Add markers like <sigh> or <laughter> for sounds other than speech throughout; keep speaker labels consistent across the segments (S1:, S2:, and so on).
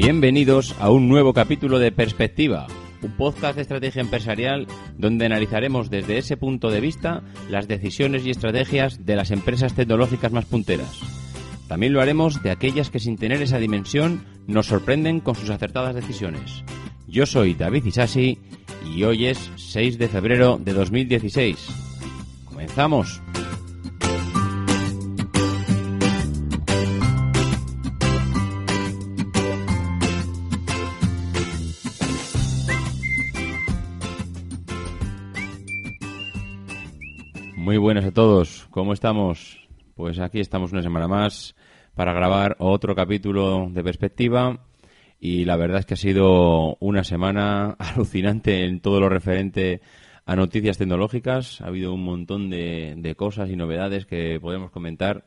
S1: Bienvenidos a un nuevo capítulo de Perspectiva, un podcast de estrategia empresarial donde analizaremos desde ese punto de vista las decisiones y estrategias de las empresas tecnológicas más punteras. También lo haremos de aquellas que sin tener esa dimensión nos sorprenden con sus acertadas decisiones. Yo soy David Isasi y hoy es 6 de febrero de 2016. ¡Comenzamos! Muy buenas a todos, ¿cómo estamos? Pues aquí estamos una semana más para grabar otro capítulo de perspectiva y la verdad es que ha sido una semana <laughs> alucinante en todo lo referente a noticias tecnológicas. Ha habido un montón de, cosas y novedades que podemos comentar.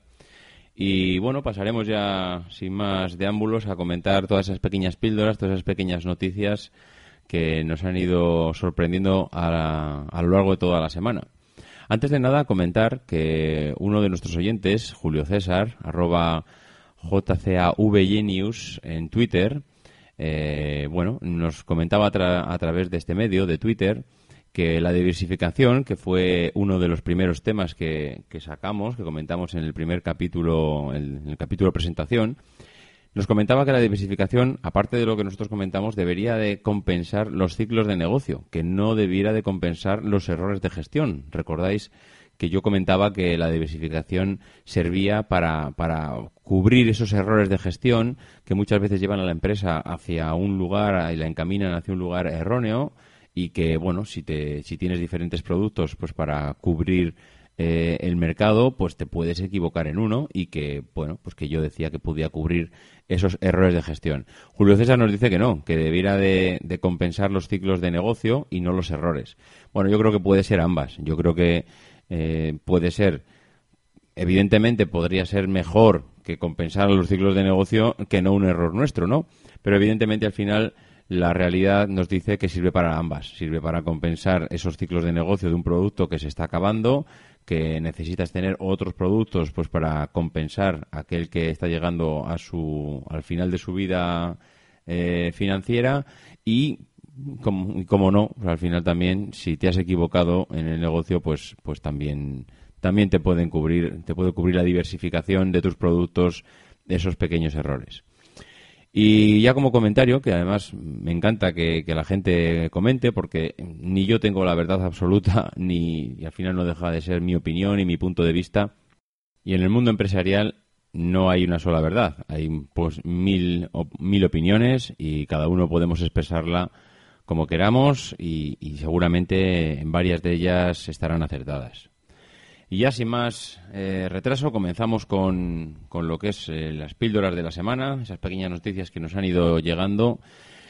S1: Y bueno, pasaremos ya sin más deámbulos a comentar todas esas pequeñas píldoras, todas esas pequeñas noticias que nos han ido sorprendiendo a, a lo largo de toda la semana. Antes de nada, comentar que uno de nuestros oyentes, Julio César, arroba JCAVGenius en Twitter, eh, bueno, nos comentaba a, través de este medio, de Twitter, que la diversificación, que fue uno de los primeros temas que, sacamos, que comentamos en el primer capítulo, en el capítulo presentación, nos comentaba que la diversificación, aparte de lo que nosotros comentamos, debería de compensar los ciclos de negocio, que no debiera de compensar los errores de gestión. Recordáis que yo comentaba que la diversificación servía para, cubrir esos errores de gestión que muchas veces llevan a la empresa hacia un lugar y la encaminan hacia un lugar erróneo y que, bueno, si, te, si tienes diferentes productos, pues para cubrir eh, el mercado, pues te puedes equivocar en uno y que, bueno, pues que yo decía que podía cubrir esos errores de gestión. Julio César nos dice que no, que debiera de, compensar los ciclos de negocio y no los errores. Bueno, yo creo que puede ser ambas. Yo creo que eh, puede ser, evidentemente podría ser mejor que compensar los ciclos de negocio que no un error nuestro, ¿no? Pero evidentemente al final la realidad nos dice que sirve para ambas. Sirve para compensar esos ciclos de negocio de un producto que se está acabando que necesitas tener otros productos pues para compensar aquel que está llegando a su al final de su vida eh, financiera y como, no pues al final también si te has equivocado en el negocio pues pues también también te pueden cubrir te puede cubrir la diversificación de tus productos esos pequeños errores y ya como comentario, que además me encanta que, la gente comente, porque ni yo tengo la verdad absoluta, <laughs> ni y al final no deja de ser mi opinión y mi punto de vista. Y en el mundo empresarial no hay una sola verdad, hay pues mil, mil opiniones y cada uno podemos expresarla como queramos y seguramente en varias de ellas estarán acertadas. Y ya sin más eh, retraso, comenzamos con, con, lo que es eh, las píldoras de la semana, esas pequeñas noticias que nos han ido llegando.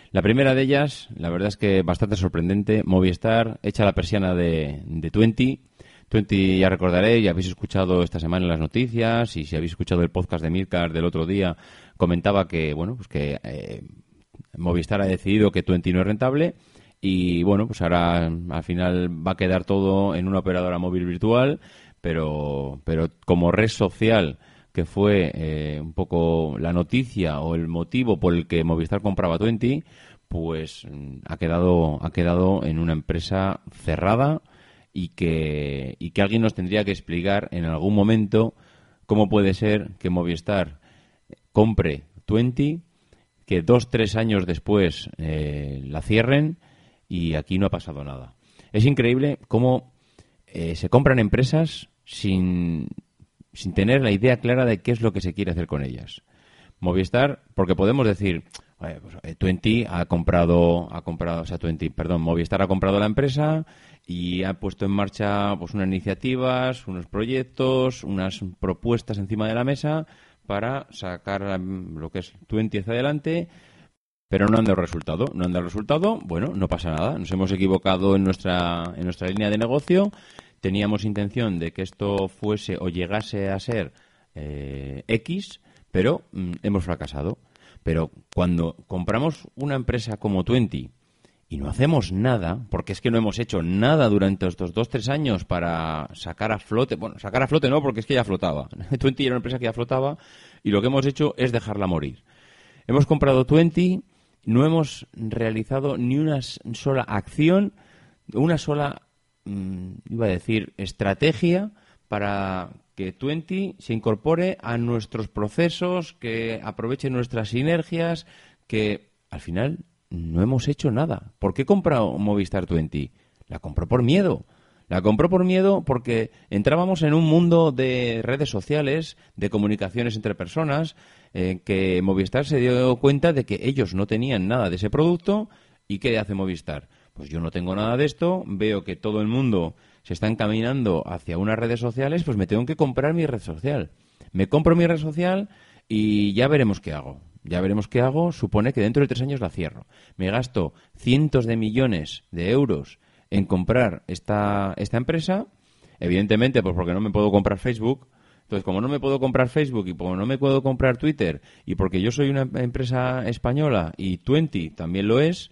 S1: La primera de ellas, la verdad es que bastante sorprendente, Movistar echa la persiana de, de Twenty. Twenty ya recordaréis, ya habéis escuchado esta semana en las noticias y si habéis escuchado el podcast de Mircar del otro día, comentaba que, bueno, pues que eh, Movistar ha decidido que Twenty no es rentable y bueno, pues ahora al final va a quedar todo en una operadora móvil virtual pero, pero como red social que fue eh, un poco la noticia o el motivo por el que Movistar compraba Twenty, pues mm, ha quedado, ha quedado en una empresa cerrada y que, y que alguien nos tendría que explicar en algún momento cómo puede ser que Movistar compre Twenty, que dos, tres años después eh, la cierren y aquí no ha pasado nada. Es increíble cómo eh, se compran empresas sin, sin tener la idea clara de qué es lo que se quiere hacer con ellas. Movistar, porque podemos decir, pues, eh, Twenty ha comprado, ha comprado, o sea, Twenty, perdón, Movistar ha comprado la empresa y ha puesto en marcha pues unas iniciativas, unos proyectos, unas propuestas encima de la mesa para sacar lo que es Twenty hacia adelante, pero no han dado resultado. No han dado resultado, bueno, no pasa nada. Nos hemos equivocado en nuestra, en nuestra línea de negocio. Teníamos intención de que esto fuese o llegase a ser eh, X, pero mm, hemos fracasado. Pero cuando compramos una empresa como Twenty y no hacemos nada, porque es que no hemos hecho nada durante estos dos, tres años para sacar a flote, bueno, sacar a flote no, porque es que ya flotaba. <laughs> Twenty era una empresa que ya flotaba y lo que hemos hecho es dejarla morir. Hemos comprado Twenty, no hemos realizado ni una sola acción, una sola, mm, iba a decir, estrategia para que Twenty se incorpore a nuestros procesos, que aproveche nuestras sinergias, que al final no hemos hecho nada. ¿Por qué compró Movistar 20? La compró por miedo. La compró por miedo porque entrábamos en un mundo de redes sociales, de comunicaciones entre personas, eh, que Movistar se dio cuenta de que ellos no tenían nada de ese producto y ¿qué hace Movistar? Pues yo no tengo nada de esto, veo que todo el mundo se está encaminando hacia unas redes sociales, pues me tengo que comprar mi red social. Me compro mi red social y ya veremos qué hago. Ya veremos qué hago. Supone que dentro de tres años la cierro. Me gasto cientos de millones de euros en comprar esta, esta empresa. Evidentemente, pues porque no me puedo comprar Facebook. Entonces, como no me puedo comprar Facebook y como no me puedo comprar Twitter y porque yo soy una empresa española y Twenty también lo es,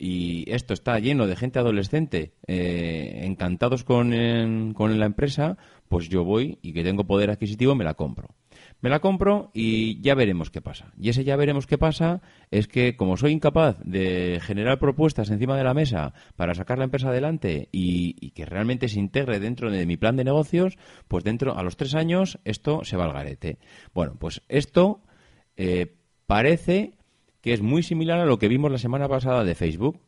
S1: y esto está lleno de gente adolescente eh, encantados con, con la empresa, pues yo voy y que tengo poder adquisitivo me la compro. Me la compro y ya veremos qué pasa. Y ese ya veremos qué pasa es que como soy incapaz de generar propuestas encima de la mesa para sacar la empresa adelante y, que realmente se integre dentro de mi plan de negocios, pues dentro a los tres años esto se va al garete. Bueno, pues esto eh, parece que es muy similar a lo que vimos la semana pasada de Facebook,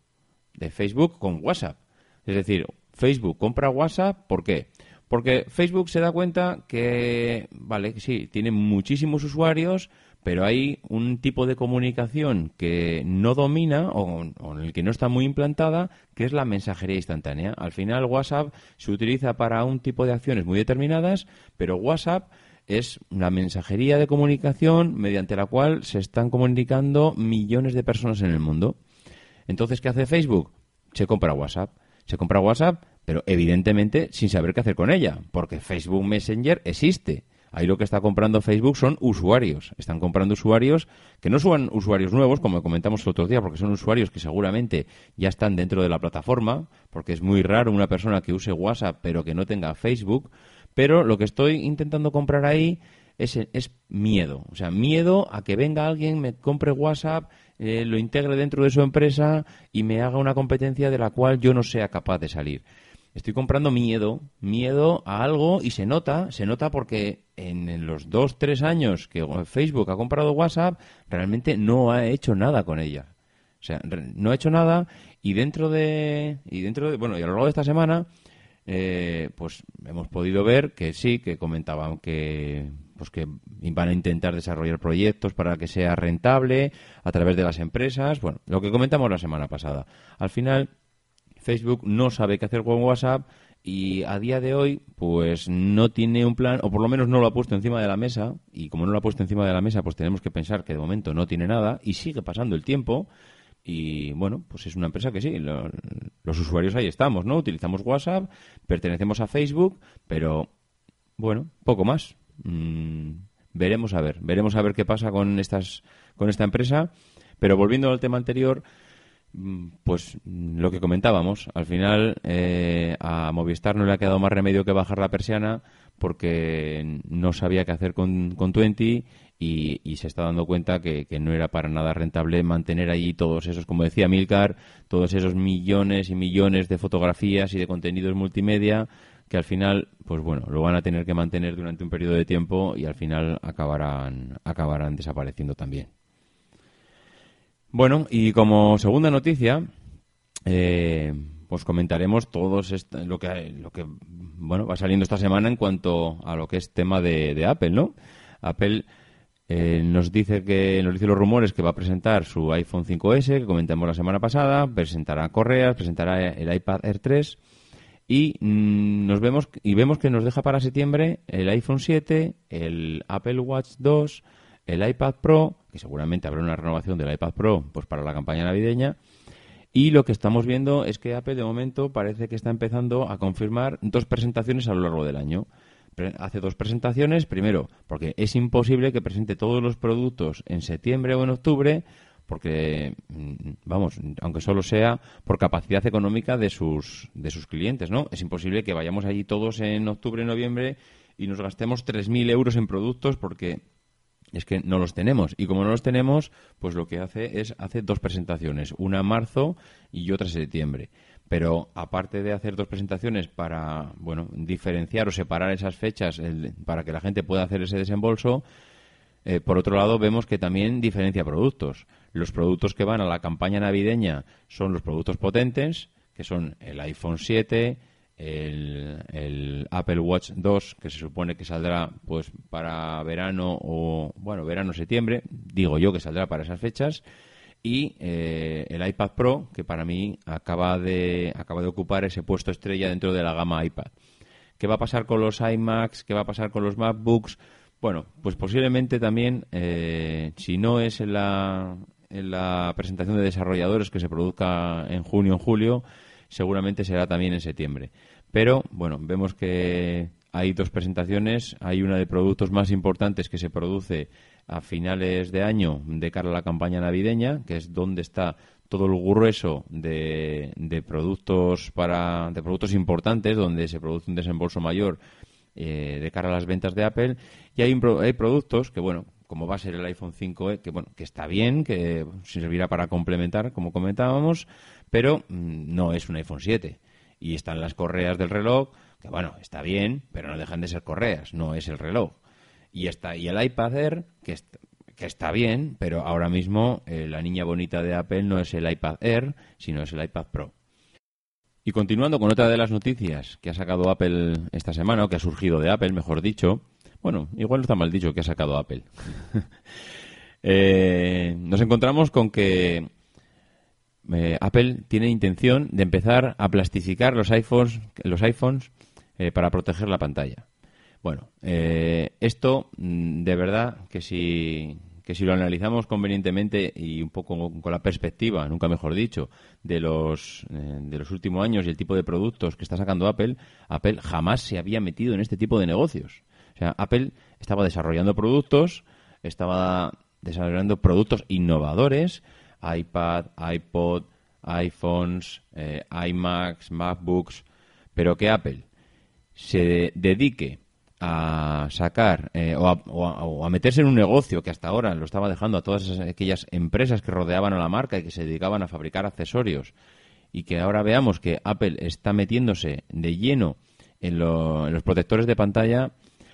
S1: de Facebook con WhatsApp. Es decir, Facebook compra WhatsApp, ¿por qué? Porque Facebook se da cuenta que, vale, sí, tiene muchísimos usuarios, pero hay un tipo de comunicación que no domina o, en el que no está muy implantada, que es la mensajería instantánea. Al final, WhatsApp se utiliza para un tipo de acciones muy determinadas, pero WhatsApp es una mensajería de comunicación mediante la cual se están comunicando millones de personas en el mundo. Entonces, ¿qué hace Facebook? Se compra WhatsApp. Se compra WhatsApp pero evidentemente sin saber qué hacer con ella, porque Facebook Messenger existe. Ahí lo que está comprando Facebook son usuarios. Están comprando usuarios que no son usuarios nuevos, como comentamos el otro día, porque son usuarios que seguramente ya están dentro de la plataforma, porque es muy raro una persona que use WhatsApp pero que no tenga Facebook. Pero lo que estoy intentando comprar ahí es, es miedo. O sea, miedo a que venga alguien, me compre WhatsApp, eh, lo integre dentro de su empresa y me haga una competencia de la cual yo no sea capaz de salir. Estoy comprando miedo, miedo a algo y se nota, se nota porque en los dos, tres años que Facebook ha comprado WhatsApp, realmente no ha hecho nada con ella. O sea, no ha hecho nada y dentro de, y dentro de, bueno, y a lo largo de esta semana, eh, pues hemos podido ver que sí, que comentaban que, pues que van a intentar desarrollar proyectos para que sea rentable a través de las empresas. Bueno, lo que comentamos la semana pasada. Al final, Facebook no sabe qué hacer con WhatsApp y a día de hoy pues no tiene un plan o por lo menos no lo ha puesto encima de la mesa y como no lo ha puesto encima de la mesa pues tenemos que pensar que de momento no tiene nada y sigue pasando el tiempo y bueno pues es una empresa que sí los usuarios ahí estamos no utilizamos WhatsApp pertenecemos a Facebook pero bueno poco más. Mm, veremos a ver veremos a ver qué pasa con estas con esta empresa. Pero volviendo al tema anterior Mm, pues mm, lo que comentábamos, al final eh, a Movistar no le ha quedado más remedio que bajar la persiana porque no sabía qué hacer con, Twenty y, se está dando cuenta que, no era para nada rentable mantener allí todos esos, como decía Milcar, todos esos millones y millones de fotografías y de contenidos multimedia que al final, pues bueno, lo van a tener que mantener durante un periodo de tiempo y al final acabarán, acabarán desapareciendo también. Bueno, y como segunda noticia, eh, pues comentaremos todos lo que lo que bueno va saliendo esta semana en cuanto a lo que es tema de, Apple, ¿no? Apple eh, nos dice que nos dice los rumores que va a presentar su iPhone 5S que comentamos la semana pasada, presentará correas, presentará el iPad Air 3 y mm, nos vemos y vemos que nos deja para septiembre el iPhone 7, el Apple Watch 2 el iPad Pro, que seguramente habrá una renovación del iPad Pro pues para la campaña navideña. Y lo que estamos viendo es que Apple de momento parece que está empezando a confirmar dos presentaciones a lo largo del año. Hace dos presentaciones, primero, porque es imposible que presente todos los productos en septiembre o en octubre, porque, mm, vamos, aunque solo sea por capacidad económica de sus, de sus clientes, ¿no? Es imposible que vayamos allí todos en octubre, noviembre y nos gastemos 3.000 euros en productos porque es que no los tenemos. Y como no los tenemos, pues lo que hace es hace dos presentaciones, una en marzo y otra en septiembre. Pero aparte de hacer dos presentaciones para, bueno, diferenciar o separar esas fechas para que la gente pueda hacer ese desembolso, eh, por otro lado vemos que también diferencia productos. Los productos que van a la campaña navideña son los productos potentes, que son el iPhone 7, el, Apple Watch 2 que se supone que saldrá pues para verano o bueno verano septiembre digo yo que saldrá para esas fechas y eh, el iPad Pro que para mí acaba de acaba de ocupar ese puesto estrella dentro de la gama iPad. Qué va a pasar con los iMacs qué va a pasar con los MacBooks bueno pues posiblemente también eh, si no es en la en la presentación de desarrolladores que se produzca en junio en julio seguramente será también en septiembre. Pero, bueno, vemos que hay dos presentaciones. Hay una de productos más importantes que se produce a finales de año de cara a la campaña navideña, que es donde está todo el grueso de, productos para de productos importantes, donde se produce un desembolso mayor eh, de cara a las ventas de Apple. Y hay, hay productos que, bueno, como va a ser el iPhone 5, que bueno, que está bien, que servirá para complementar, como comentábamos, pero mm, no es un iPhone 7. Y están las correas del reloj, que bueno, está bien, pero no dejan de ser correas, no es el reloj. Y está y el iPad Air, que, que está bien, pero ahora mismo eh, la niña bonita de Apple no es el iPad Air, sino es el iPad Pro. Y continuando con otra de las noticias que ha sacado Apple esta semana, o que ha surgido de Apple, mejor dicho, bueno, igual no está mal dicho que ha sacado Apple. <laughs> Eh, nos encontramos con que eh, Apple tiene intención de empezar a plastificar los iPhones, los iPhones eh, para proteger la pantalla. Bueno, esto mm, de verdad que si, que si lo analizamos convenientemente y un poco con la perspectiva, nunca mejor dicho, de los, de los últimos años y el tipo de productos que está sacando Apple, Apple jamás se había metido en este tipo de negocios. O sea, Apple estaba desarrollando productos, estaba desarrollando productos innovadores, iPad, iPod, iPhones, eh, iMacs, MacBooks, pero que Apple se dedique a sacar eh, o, a, meterse en un negocio que hasta ahora lo estaba dejando a todas aquellas empresas que rodeaban a la marca y que se dedicaban a fabricar accesorios y que ahora veamos que Apple está metiéndose de lleno en los protectores de pantalla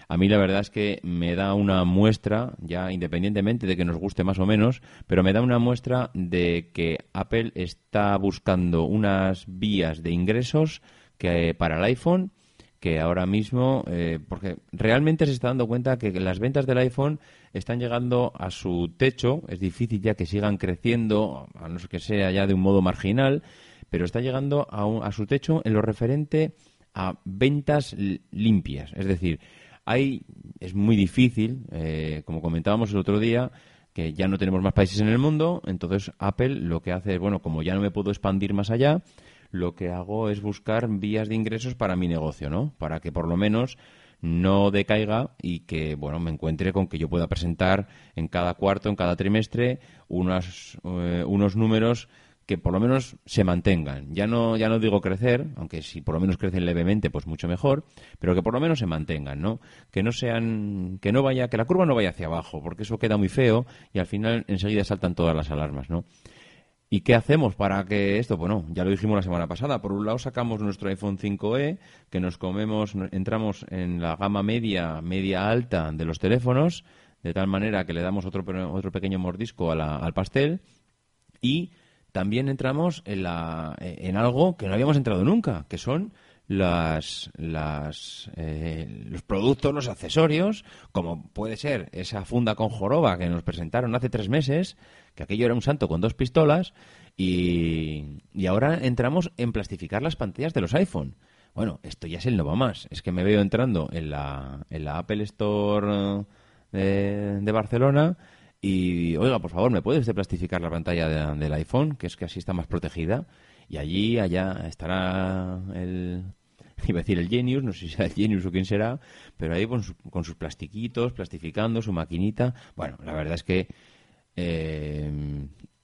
S1: a mí la verdad es que me da una muestra, ya independientemente de que nos guste más o menos, pero me da una muestra de que Apple está buscando unas vías de ingresos que para el iPhone que ahora mismo, eh, porque realmente se está dando cuenta que las ventas del iPhone están llegando a su techo, es difícil ya que sigan creciendo, a no ser que sea ya de un modo marginal, pero está llegando a, a su techo en lo referente a ventas limpias, es decir, hay, es muy difícil, eh, como comentábamos el otro día, que ya no tenemos más países en el mundo, entonces Apple lo que hace es, bueno, como ya no me puedo expandir más allá, lo que hago es buscar vías de ingresos para mi negocio, ¿no? Para que por lo menos no decaiga y que, bueno, me encuentre con que yo pueda presentar en cada cuarto, en cada trimestre, unos, eh, unos números que por lo menos se mantengan. Ya no, ya no digo crecer, aunque si por lo menos crecen levemente, pues mucho mejor, pero que por lo menos se mantengan, ¿no? Que no sean, que no vaya, que la curva no vaya hacia abajo, porque eso queda muy feo y al final enseguida saltan todas las alarmas, ¿no? ¿Y qué hacemos para que esto? Bueno, ya lo dijimos la semana pasada. Por un lado sacamos nuestro iPhone 5e, que nos comemos, entramos en la gama media, media alta de los teléfonos, de tal manera que le damos otro, otro pequeño mordisco al pastel y también entramos en, la, en algo que no habíamos entrado nunca, que son las, las, eh, los productos, los accesorios, como puede ser esa funda con joroba que nos presentaron hace tres meses, que aquello era un santo con dos pistolas, y, y ahora entramos en plastificar las pantallas de los iPhone. Bueno, esto ya es el no más. Es que me veo entrando en la, en la Apple Store de, de Barcelona y, oiga, por favor, ¿me puedes plastificar la pantalla del iPhone? Que es que así está más protegida. Y allí, allá, estará el... <laughs> Iba a decir el Genius, no sé si será el Genius o quién será, pero ahí con, con sus plastiquitos, plastificando, su maquinita. Bueno, la verdad es que eh,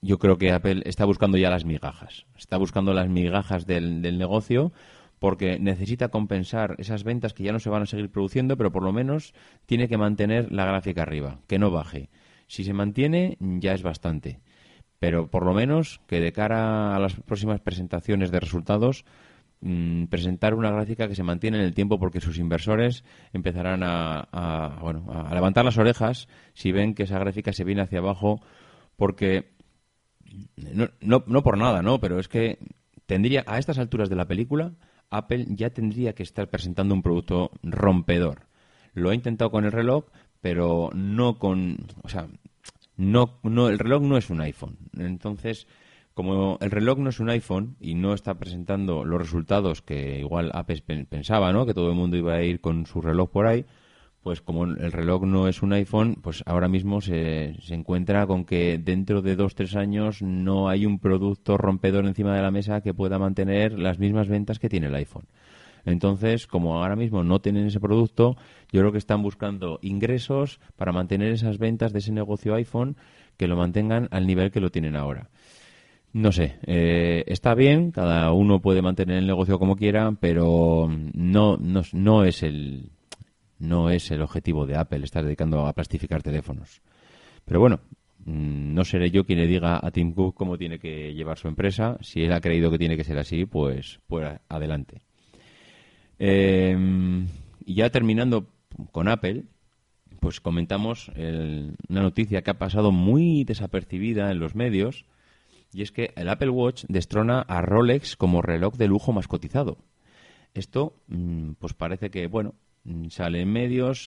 S1: yo creo que Apple está buscando ya las migajas. Está buscando las migajas del, del negocio porque necesita compensar esas ventas que ya no se van a seguir produciendo, pero por lo menos tiene que mantener la gráfica arriba, que no baje. Si se mantiene, ya es bastante. Pero por lo menos que de cara a las próximas presentaciones de resultados, mm, presentar una gráfica que se mantiene en el tiempo porque sus inversores empezarán a, bueno, a levantar las orejas si ven que esa gráfica se viene hacia abajo porque no, no, no por nada, ¿no? Pero es que tendría a estas alturas de la película Apple ya tendría que estar presentando un producto rompedor. Lo ha intentado con el reloj, pero no con, o sea, no, no, el reloj no es un iPhone. Entonces, como el reloj no es un iPhone y no está presentando los resultados que igual Apple pensaba, ¿no? Que todo el mundo iba a ir con su reloj por ahí, pues como el reloj no es un iPhone, pues ahora mismo se, se encuentra con que dentro de dos, tres años no hay un producto rompedor encima de la mesa que pueda mantener las mismas ventas que tiene el iPhone. Entonces, como ahora mismo no tienen ese producto, yo creo que están buscando ingresos para mantener esas ventas de ese negocio iPhone que lo mantengan al nivel que lo tienen ahora. No sé, eh, está bien, cada uno puede mantener el negocio como quiera, pero no, no, no, es el, no es el objetivo de Apple estar dedicando a plastificar teléfonos. Pero bueno, mm, no seré yo quien le diga a Tim Cook cómo tiene que llevar su empresa. Si él ha creído que tiene que ser así, pues, pues adelante. Eh, y ya terminando con Apple, pues comentamos una noticia que ha pasado muy desapercibida en los medios, y es que el Apple Watch destrona a Rolex como reloj de lujo más cotizado. Esto, mm, pues parece que, bueno, mm, sale en medios,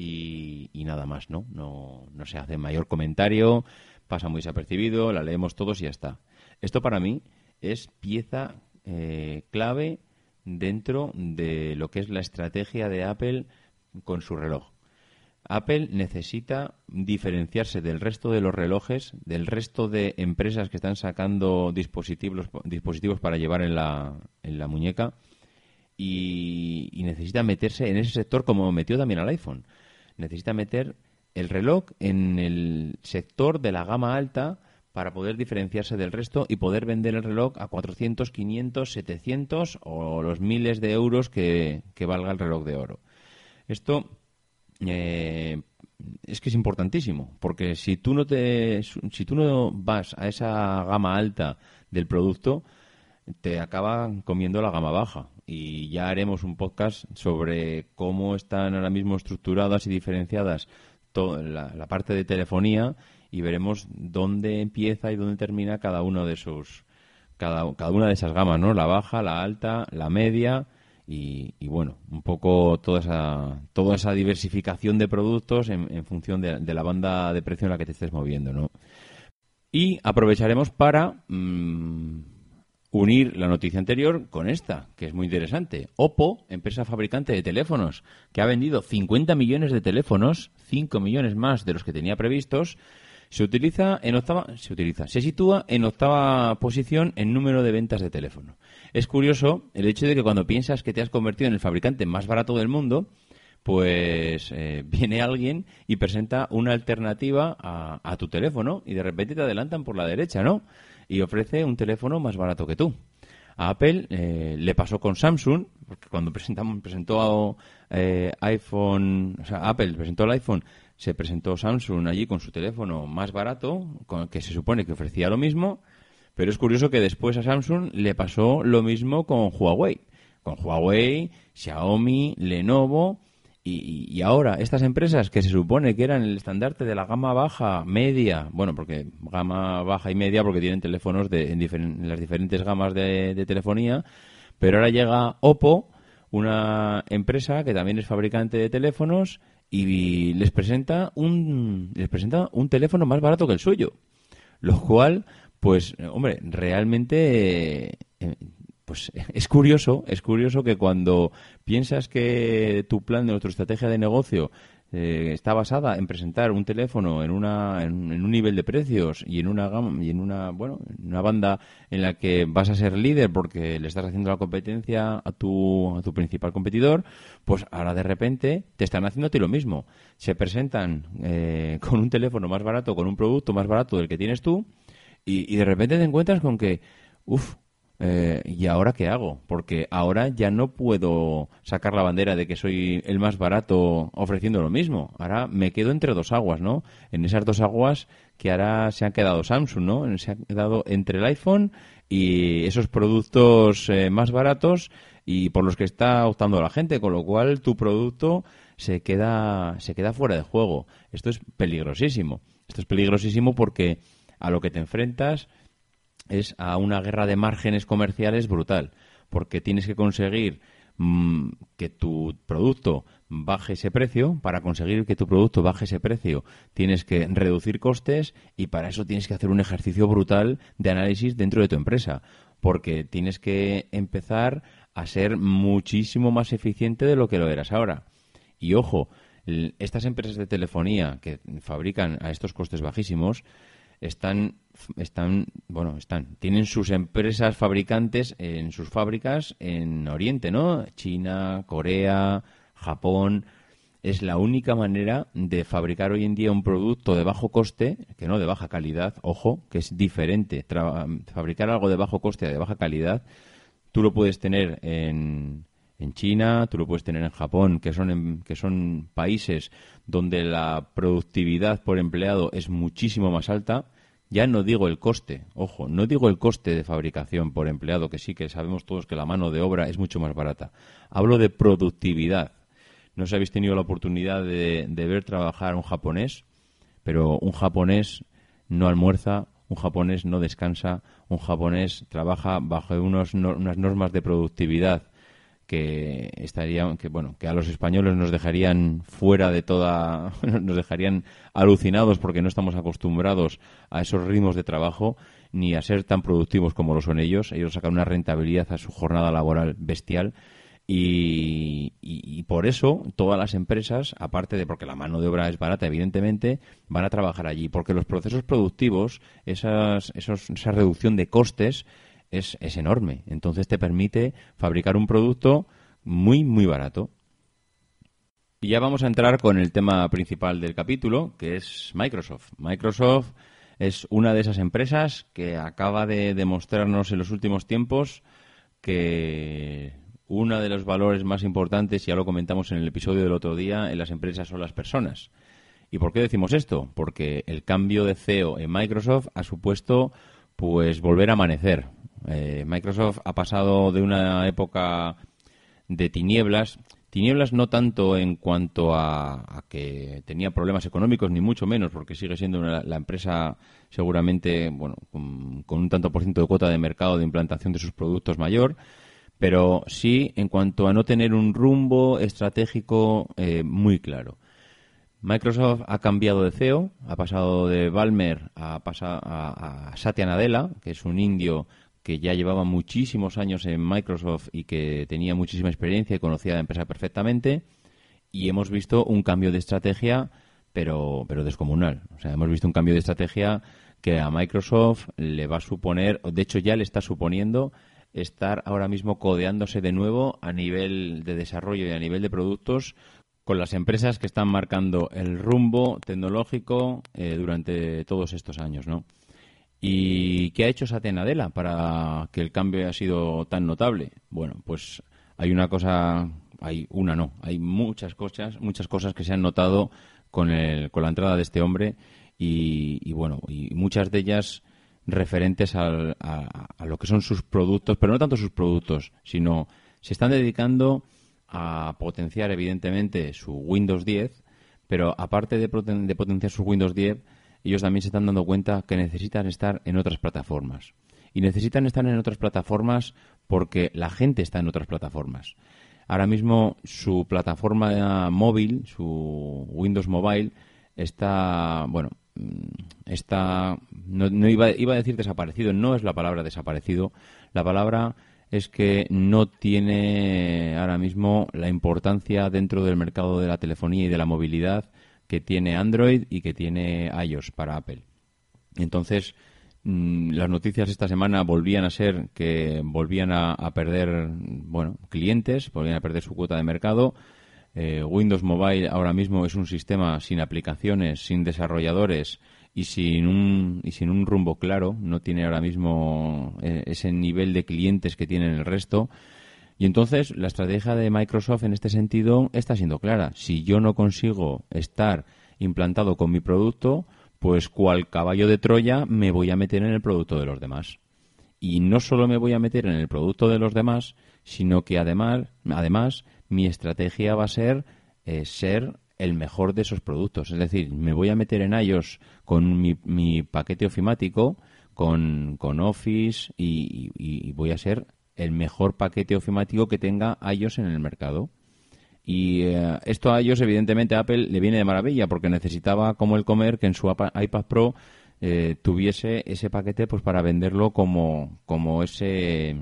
S1: Y, nada más, ¿no? ¿no? No se hace mayor comentario, pasa muy desapercibido, la leemos todos y ya está. Esto para mí es pieza eh, clave dentro de lo que es la estrategia de Apple con su reloj. Apple necesita diferenciarse del resto de los relojes, del resto de empresas que están sacando dispositivos, dispositivos para llevar en la, en la muñeca y, y, necesita meterse en ese sector como metió también al iPhone. Necesita meter el reloj en el sector de la gama alta para poder diferenciarse del resto y poder vender el reloj a 400, 500, 700 o los miles de euros que, valga el reloj de oro. Esto eh, es que es importantísimo, porque si tú no te, si tú no vas a esa gama alta del producto, te acaba comiendo la gama baja. Y ya haremos un podcast sobre cómo están ahora mismo estructuradas y diferenciadas la, la parte de telefonía y veremos dónde empieza y dónde termina cada uno de sus cada, cada una de esas gamas, ¿no? La baja, la alta, la media y, bueno, un poco toda esa, toda esa diversificación de productos en, función de, la banda de precio en la que te estés moviendo, ¿no? Y aprovecharemos para mm, unir la noticia anterior con esta, que es muy interesante. Oppo, empresa fabricante de teléfonos, que ha vendido 50 millones de teléfonos, 5 millones más de los que tenía previstos, se utiliza en octava, se sitúa en octava posición en número de ventas de teléfono. Es curioso el hecho de que cuando piensas que te has convertido en el fabricante más barato del mundo, pues eh, <laughs> viene alguien y presenta una alternativa a, tu teléfono y de repente te adelantan por la derecha, ¿no? Y ofrece un teléfono más barato que tú. A Apple eh, le pasó con Samsung, porque cuando presentamos, presentó eh, iPhone, Apple presentó el iPhone se presentó Samsung allí con su teléfono más barato, que se supone que ofrecía lo mismo, pero es curioso que después a Samsung le pasó lo mismo con Huawei. Con Huawei, Xiaomi, Lenovo y, ahora estas empresas que se supone que eran el estandarte de la gama baja, media, bueno, porque gama baja y media porque tienen teléfonos de, en, las diferentes gamas de, de telefonía, pero ahora llega Oppo, una empresa que también es fabricante de teléfonos y les presenta un les presenta un teléfono más barato que el suyo. Lo cual pues hombre realmente eh, pues <laughs> es curioso es curioso que cuando piensas que tu plan de nuestra estrategia de negocio eh, está basada en presentar un teléfono en, una, en, un nivel de precios y en una gama, y en una bueno en una banda en la que vas a ser líder porque le estás haciendo la competencia a tu, a tu principal competidor, pues ahora de repente te están haciendo a ti lo mismo. Se presentan eh, <laughs> con un teléfono más barato, con un producto más barato del que tienes tú y, y de repente te encuentras con que, uff, eh, ¿y ahora qué hago? Porque ahora ya no puedo sacar la bandera de que soy el más barato ofreciendo lo mismo. Ahora me quedo entre dos aguas, ¿no? En esas dos aguas que ahora se han quedado Samsung, ¿no? Se ha quedado entre el iPhone y esos productos eh, más baratos y por los que está optando la gente, con lo cual tu producto se queda, se queda fuera de juego. Esto es peligrosísimo. Esto es peligrosísimo porque a lo que te enfrentas es a una guerra de márgenes comerciales brutal, porque tienes que conseguir mm, que tu producto baje ese precio, para conseguir que tu producto baje ese precio tienes que reducir costes y para eso tienes que hacer un ejercicio brutal de análisis dentro de tu empresa, porque tienes que empezar a ser muchísimo más eficiente de lo que lo eras ahora. Y ojo, estas empresas de telefonía que fabrican a estos costes bajísimos, están están bueno están. Tienen sus empresas fabricantes en sus fábricas en Oriente no China Corea Japón. Es la única manera de fabricar hoy en día un producto de bajo coste que no de baja calidad ojo que es diferente. Fabricar algo de bajo coste de baja calidad tú lo puedes tener en en China, tú lo puedes tener en Japón, que son, que son países donde la productividad por empleado es muchísimo más alta. Ya no digo el coste, ojo, no digo el coste de fabricación por empleado, que sí que sabemos todos que la mano de obra es mucho más barata. Hablo de productividad. no sé si habéis tenido la oportunidad de, ver trabajar a un japonés, pero un japonés no almuerza, un japonés no descansa, un japonés trabaja bajo unas normas de productividad que estarían que bueno que a los españoles nos dejarían fuera de toda <laughs> nos dejarían alucinados porque no estamos acostumbrados a esos ritmos de trabajo ni a ser tan productivos como lo son ellos ellos sacan una rentabilidad a su jornada laboral bestial y, y, por eso todas las empresas, aparte de porque la mano de obra es barata, evidentemente, van a trabajar allí. Porque los procesos productivos, esas, esos, esa reducción de costes, es, es enorme. Entonces te permite fabricar un producto muy, muy barato. Y ya vamos a entrar con el tema principal del capítulo, que es Microsoft. Microsoft es una de esas empresas que acaba de demostrarnos en los últimos tiempos que uno de los valores más importantes, ya lo comentamos en el episodio del otro día, en las empresas son las personas. ¿Y por qué decimos esto? Porque el cambio de CEO en Microsoft ha supuesto pues volver a amanecer, eh, Microsoft ha pasado de una época de tinieblas, tinieblas no tanto en cuanto a, que tenía problemas económicos, ni mucho menos, porque sigue siendo la empresa seguramente bueno, con, un tanto por ciento de cuota de mercado de implantación de sus productos mayor, pero sí en cuanto a no tener un rumbo estratégico eh, muy claro. Microsoft ha cambiado de CEO, ha pasado de Balmer a, a, a Satya Nadella, que es un indio que ya llevaba muchísimos años en Microsoft y que tenía muchísima experiencia y conocía la empresa perfectamente. Y hemos visto un cambio de estrategia, pero, pero descomunal. O sea, hemos visto un cambio de estrategia que a Microsoft le va a suponer, de hecho ya le está suponiendo, estar ahora mismo codeándose de nuevo a nivel de desarrollo y a nivel de productos con las empresas que están marcando el rumbo tecnológico eh, durante todos estos años, ¿no? ¿Y qué ha hecho Satya Nadella para que el cambio haya sido tan notable? Bueno, pues hay una cosa, hay una no, hay muchas cosas, muchas cosas que se han notado con, el, con la entrada de este hombre y, bueno, y muchas de ellas referentes a, lo que son sus productos, pero no tanto sus productos, sino se están dedicando a potenciar evidentemente su Windows 10, pero aparte de potenciar su Windows 10, ellos también se están dando cuenta que necesitan estar en otras plataformas. Y necesitan estar en otras plataformas porque la gente está en otras plataformas. Ahora mismo su plataforma móvil, su Windows Mobile, está, bueno, mm, está, no, iba, iba, a decir desaparecido, no es la palabra desaparecido, la palabra es que no tiene ahora mismo la importancia dentro del mercado de la telefonía y de la movilidad que tiene Android y que tiene iOS para Apple. Entonces, mm, las noticias esta semana volvían a ser que volvían a, perder, bueno, clientes, volvían a perder su cuota de mercado. Eh, Windows Mobile ahora mismo es un sistema sin aplicaciones, sin desarrolladores y sin un, y sin un rumbo claro. No tiene ahora mismo eh, ese nivel de clientes que tienen el resto. Y entonces la estrategia de Microsoft en este sentido está siendo clara. Si yo no consigo estar implantado con mi producto, pues cual caballo de Troya me voy a meter en el producto de los demás. Y no solo me voy a meter en el producto de los demás, sino que además, además mi estrategia va a ser eh, ser el mejor de esos productos. Es decir, me voy a meter en ellos con mi, paquete ofimático, con, con Office y voy a ser el mejor paquete ofimático que tenga iOS en el mercado. Y eh, esto a iOS, evidentemente, a Apple le viene de maravilla porque necesitaba, como el comer, que en su iPad Pro eh, tuviese ese paquete pues para venderlo como, como ese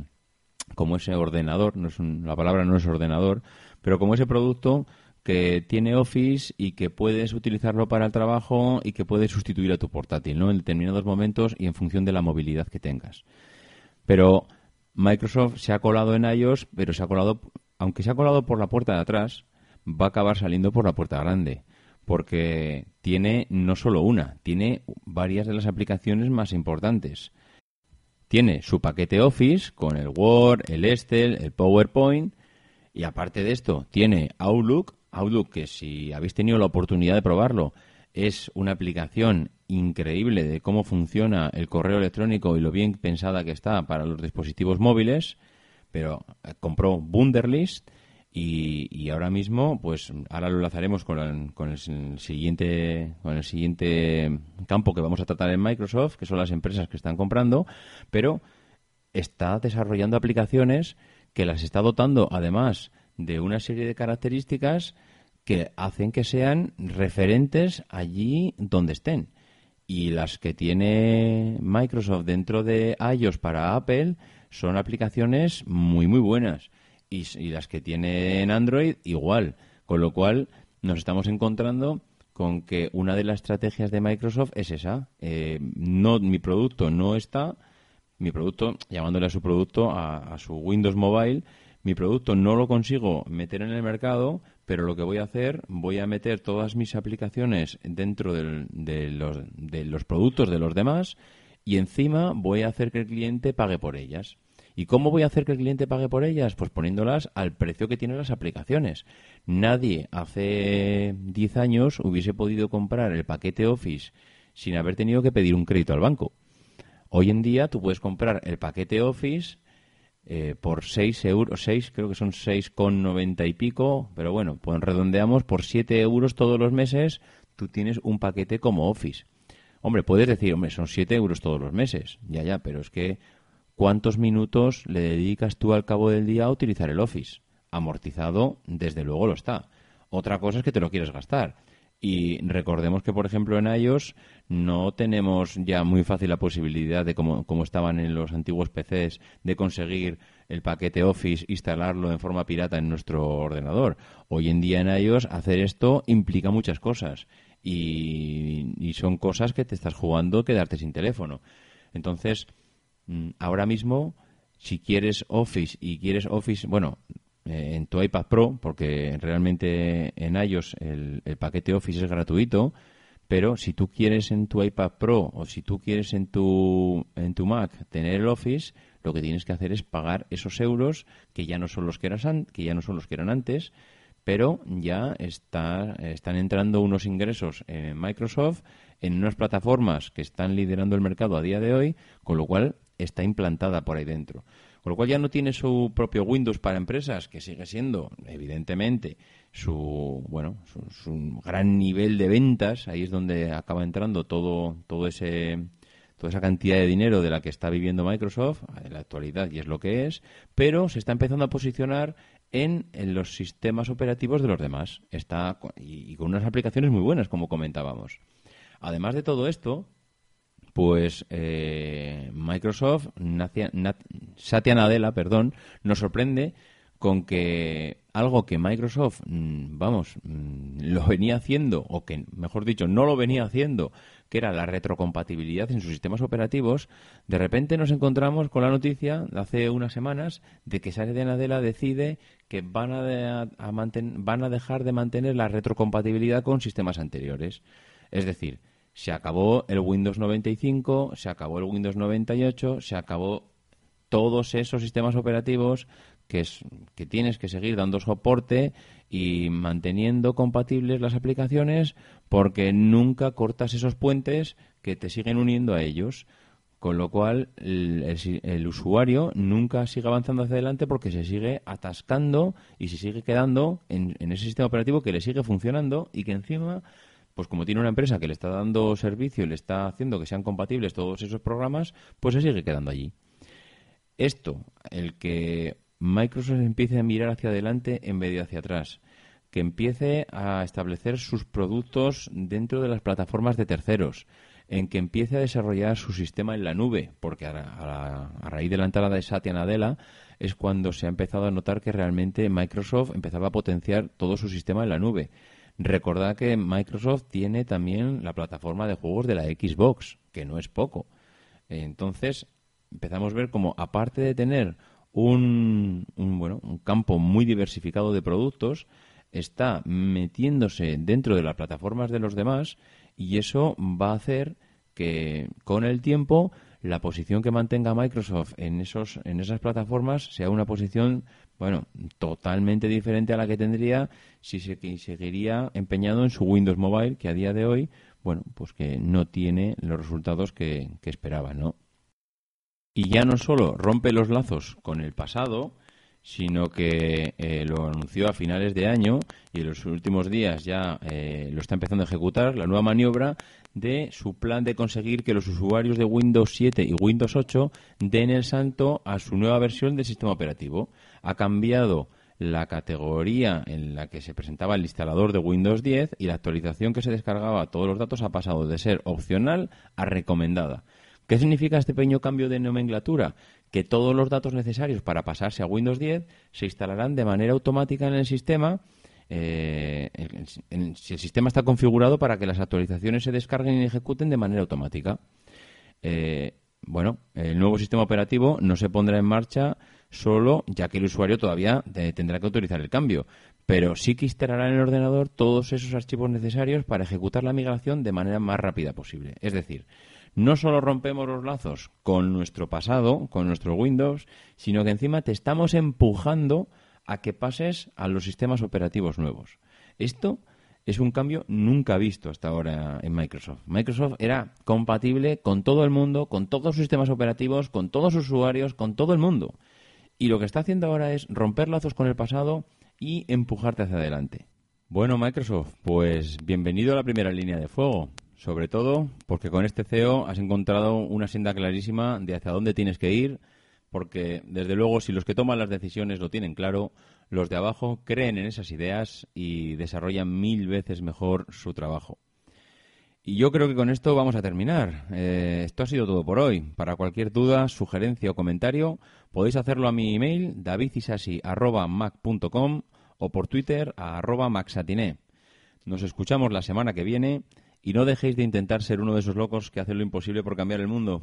S1: como ese ordenador, no es la palabra no es ordenador, pero como ese producto que tiene Office y que puedes utilizarlo para el trabajo y que puedes sustituir a tu portátil, ¿no? En determinados momentos y en función de la movilidad que tengas. Pero Microsoft se ha colado en iOS, pero se ha colado, aunque se ha colado por la puerta de atrás, va a acabar saliendo por la puerta grande, porque tiene no solo una, tiene varias de las aplicaciones más importantes. Tiene su paquete Office con el Word, el Excel, el PowerPoint, y aparte de esto, tiene Outlook, Outlook que si habéis tenido la oportunidad de probarlo, es una aplicación increíble de cómo funciona el correo electrónico y lo bien pensada que está para los dispositivos móviles, pero eh, compró Wunderlist Y, ahora mismo, pues ahora lo enlazaremos con, el, con el siguiente con el siguiente campo que vamos a tratar en Microsoft, que son las empresas que están comprando, pero está desarrollando aplicaciones que las está dotando además de una serie de características que hacen que sean referentes allí donde estén. Y las que tiene Microsoft dentro de iOS para Apple son aplicaciones muy, muy buenas. Y, las que tiene en Android igual. Con lo cual nos estamos encontrando con que una de las estrategias de Microsoft es esa. Eh, no, mi producto no está, mi producto, llamándole a su producto, a su Windows Mobile, mi producto no lo consigo meter en el mercado, pero lo que voy a hacer, voy a meter todas mis aplicaciones dentro de, los, de los productos de los demás y encima voy a hacer que el cliente pague por ellas. ¿Y cómo voy a hacer que el cliente pague por ellas? Pues poniéndolas al precio que tienen las aplicaciones. Nadie hace 10 años hubiese podido comprar el paquete Office sin haber tenido que pedir un crédito al banco. Hoy en día tú puedes comprar el paquete Office eh, por 6 euros, 6, creo que son 6,90 y pico, pero bueno, pues redondeamos, por 7 euros todos los meses tú tienes un paquete como Office. Hombre, puedes decir, hombre, son 7 euros todos los meses, ya, ya, pero es que ¿cuántos minutos le dedicas tú al cabo del día a utilizar el Office? Amortizado, desde luego lo está. Otra cosa es que te lo quieres gastar. Y recordemos que, por ejemplo, en iOS no tenemos ya muy fácil la posibilidad de, como, como estaban en los antiguos PCs, de conseguir el paquete Office, instalarlo en forma pirata en nuestro ordenador. Hoy en día en iOS hacer esto implica muchas cosas y, y son cosas que te estás jugando quedarte sin teléfono. Entonces, mm, ahora mismo, si quieres Office y quieres Office, bueno, eh, en tu iPad Pro, porque realmente en iOS el, paquete Office es gratuito, pero si tú quieres en tu iPad Pro o si tú quieres en tu, en tu Mac tener el Office, lo que tienes que hacer es pagar esos euros que ya no son los que, eran, que, ya no son los que eran antes, pero ya está, están entrando unos ingresos en Microsoft en unas plataformas que están liderando el mercado a día de hoy, con lo cual está implantada por ahí dentro. Con lo cual ya no tiene su propio Windows para empresas, que sigue siendo, evidentemente, su bueno su, gran nivel de ventas. Ahí es donde acaba entrando todo, todo ese toda esa cantidad de dinero de la que está viviendo Microsoft en la actualidad y es lo que es, pero se está empezando a posicionar en, los sistemas operativos de los demás. Está y con unas aplicaciones muy buenas, como comentábamos. Además de todo esto, pues eh, Microsoft, Satya Nadella, perdón, nos sorprende con que algo que Microsoft, mm, vamos, mm, lo venía haciendo, o que, mejor dicho, no lo venía haciendo, que era la retrocompatibilidad en sus sistemas operativos, de repente nos encontramos con la noticia hace unas semanas de que Satya Nadella decide que van a, van a dejar de mantener la retrocompatibilidad con sistemas anteriores. Es decir, se acabó el Windows 95, se acabó el Windows 98, se acabó todos esos sistemas operativos que, es, que tienes que seguir dando soporte y manteniendo compatibles las aplicaciones porque nunca cortas esos puentes que te siguen uniendo a ellos. Con lo cual, el, usuario nunca sigue avanzando hacia adelante porque se sigue atascando y se sigue quedando en, en ese sistema operativo que le sigue funcionando y que encima pues como tiene una empresa que le está dando servicio y le está haciendo que sean compatibles todos esos programas, pues se sigue quedando allí. Esto, el que Microsoft empiece a mirar hacia adelante en vez de hacia atrás, que empiece a establecer sus productos dentro de las plataformas de terceros, en que empiece a desarrollar su sistema en la nube, porque a, raíz de la entrada de Satya Nadella es cuando se ha empezado a notar que realmente Microsoft empezaba a potenciar todo su sistema en la nube. Recordad que Microsoft tiene también la plataforma de juegos de la Xbox, que no es poco. Entonces, empezamos a ver como, aparte de tener un, bueno, un campo muy diversificado de productos, está metiéndose dentro de las plataformas de los demás y eso va a hacer que con el tiempo la posición que mantenga Microsoft en esos en esas plataformas sea una posición bueno totalmente diferente a la que tendría si se seguiría empeñado en su Windows Mobile que a día de hoy bueno pues que no tiene los resultados que, esperaban no y ya no solo rompe los lazos con el pasado sino que eh, lo anunció a finales de año y en los últimos días ya eh, lo está empezando a ejecutar, la nueva maniobra de su plan de conseguir que los usuarios de Windows 7 y Windows 8 den el santo a su nueva versión del sistema operativo. Ha cambiado la categoría en la que se presentaba el instalador de Windows 10 y la actualización que se descargaba todos los datos ha pasado de ser opcional a recomendada. ¿Qué significa este pequeño cambio de nomenclatura? Que todos los datos necesarios para pasarse a Windows 10 se instalarán de manera automática en el sistema. Eh, si el sistema está configurado para que las actualizaciones se descarguen y ejecuten de manera automática. Eh, bueno, el nuevo sistema operativo no se pondrá en marcha solo ya que el usuario todavía tendrá que autorizar el cambio, pero sí que instalará en el ordenador todos esos archivos necesarios para ejecutar la migración de manera más rápida posible. Es decir, no solo rompemos los lazos con nuestro pasado, con nuestro Windows, sino que encima te estamos empujando a que pases a los sistemas operativos nuevos. Esto es un cambio nunca visto hasta ahora en Microsoft. Microsoft era compatible con todo el mundo, con todos sus sistemas operativos, con todos sus usuarios, con todo el mundo. Y lo que está haciendo ahora es romper lazos con el pasado y empujarte hacia adelante. Bueno, Microsoft, pues bienvenido a la primera línea de fuego sobre todo porque con este CEO has encontrado una senda clarísima de hacia dónde tienes que ir, porque desde luego si los que toman las decisiones lo tienen claro, los de abajo creen en esas ideas y desarrollan mil veces mejor su trabajo. Y yo creo que con esto vamos a terminar. Eh, esto ha sido todo por hoy. Para cualquier duda, sugerencia o comentario, podéis hacerlo a mi email davidisasi.mac.com o por Twitter a arroba maxatiné. Nos escuchamos la semana que viene y no dejéis de intentar ser uno de esos locos que hacen lo imposible por cambiar el mundo.